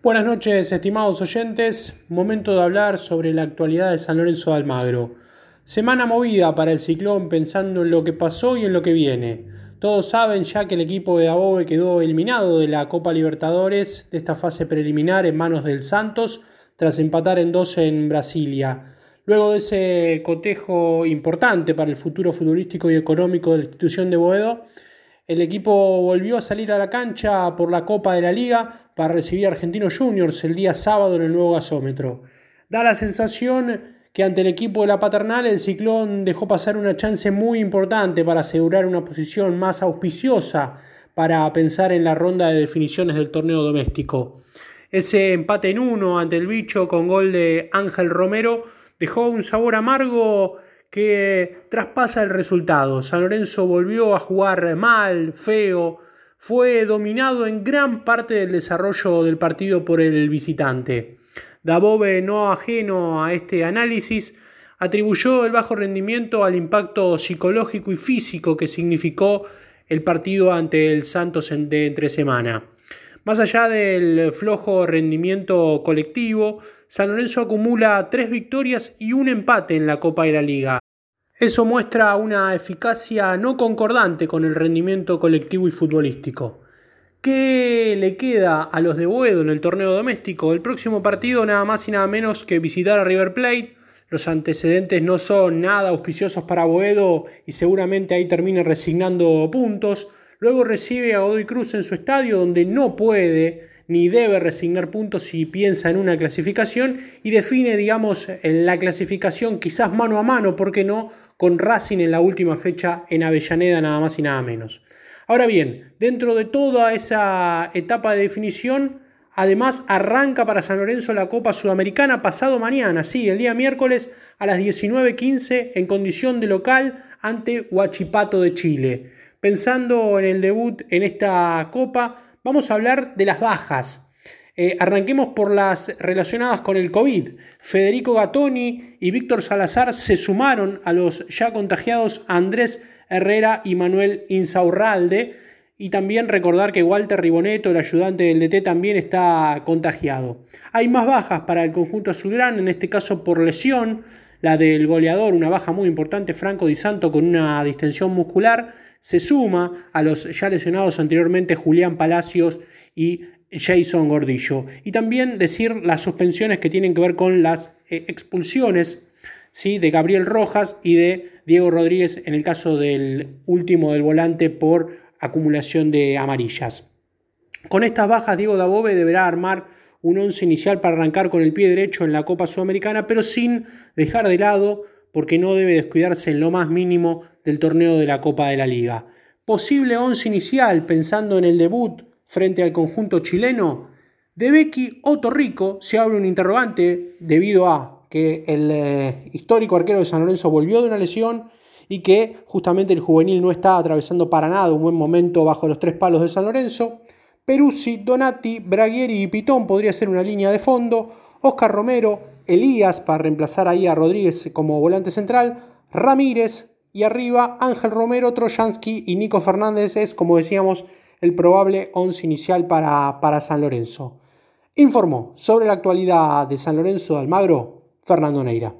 Buenas noches, estimados oyentes. Momento de hablar sobre la actualidad de San Lorenzo de Almagro. Semana movida para el ciclón pensando en lo que pasó y en lo que viene. Todos saben ya que el equipo de Above quedó eliminado de la Copa Libertadores de esta fase preliminar en manos del Santos tras empatar en 12 en Brasilia. Luego de ese cotejo importante para el futuro futbolístico y económico de la institución de Boedo, el equipo volvió a salir a la cancha por la Copa de la Liga para recibir a Argentinos Juniors el día sábado en el nuevo gasómetro. Da la sensación que ante el equipo de la paternal el ciclón dejó pasar una chance muy importante para asegurar una posición más auspiciosa para pensar en la ronda de definiciones del torneo doméstico. Ese empate en uno ante el bicho con gol de Ángel Romero dejó un sabor amargo que traspasa el resultado. San Lorenzo volvió a jugar mal, feo, fue dominado en gran parte del desarrollo del partido por el visitante. Dabove, no ajeno a este análisis, atribuyó el bajo rendimiento al impacto psicológico y físico que significó el partido ante el Santos de entre semana. Más allá del flojo rendimiento colectivo, San Lorenzo acumula tres victorias y un empate en la Copa de la Liga. Eso muestra una eficacia no concordante con el rendimiento colectivo y futbolístico. ¿Qué le queda a los de Boedo en el torneo doméstico? El próximo partido nada más y nada menos que visitar a River Plate. Los antecedentes no son nada auspiciosos para Boedo y seguramente ahí termine resignando puntos. Luego recibe a Godoy Cruz en su estadio donde no puede ni debe resignar puntos si piensa en una clasificación y define, digamos, la clasificación quizás mano a mano, ¿por qué no?, con Racing en la última fecha en Avellaneda, nada más y nada menos. Ahora bien, dentro de toda esa etapa de definición, además arranca para San Lorenzo la Copa Sudamericana pasado mañana, sí, el día miércoles a las 19.15 en condición de local ante Huachipato de Chile. Pensando en el debut en esta Copa, vamos a hablar de las bajas. Eh, arranquemos por las relacionadas con el COVID. Federico Gattoni y Víctor Salazar se sumaron a los ya contagiados Andrés Herrera y Manuel Insaurralde. Y también recordar que Walter Riboneto, el ayudante del DT, también está contagiado. Hay más bajas para el conjunto azulgrán, en este caso por lesión. La del goleador, una baja muy importante, Franco Di Santo, con una distensión muscular se suma a los ya lesionados anteriormente Julián Palacios y Jason Gordillo. Y también decir las suspensiones que tienen que ver con las eh, expulsiones ¿sí? de Gabriel Rojas y de Diego Rodríguez en el caso del último del volante por acumulación de amarillas. Con estas bajas, Diego Dabove deberá armar un once inicial para arrancar con el pie derecho en la Copa Sudamericana, pero sin dejar de lado porque no debe descuidarse en lo más mínimo del torneo de la Copa de la Liga. Posible once inicial pensando en el debut frente al conjunto chileno. De Becky o Torrico se abre un interrogante debido a que el eh, histórico arquero de San Lorenzo volvió de una lesión y que justamente el juvenil no está atravesando para nada un buen momento bajo los tres palos de San Lorenzo. Peruzzi, Donati, Braghieri y Pitón podría ser una línea de fondo. Oscar Romero, Elías para reemplazar ahí a Rodríguez como volante central, Ramírez y arriba Ángel Romero, Trojansky y Nico Fernández es, como decíamos, el probable once inicial para, para San Lorenzo. Informó sobre la actualidad de San Lorenzo de Almagro Fernando Neira.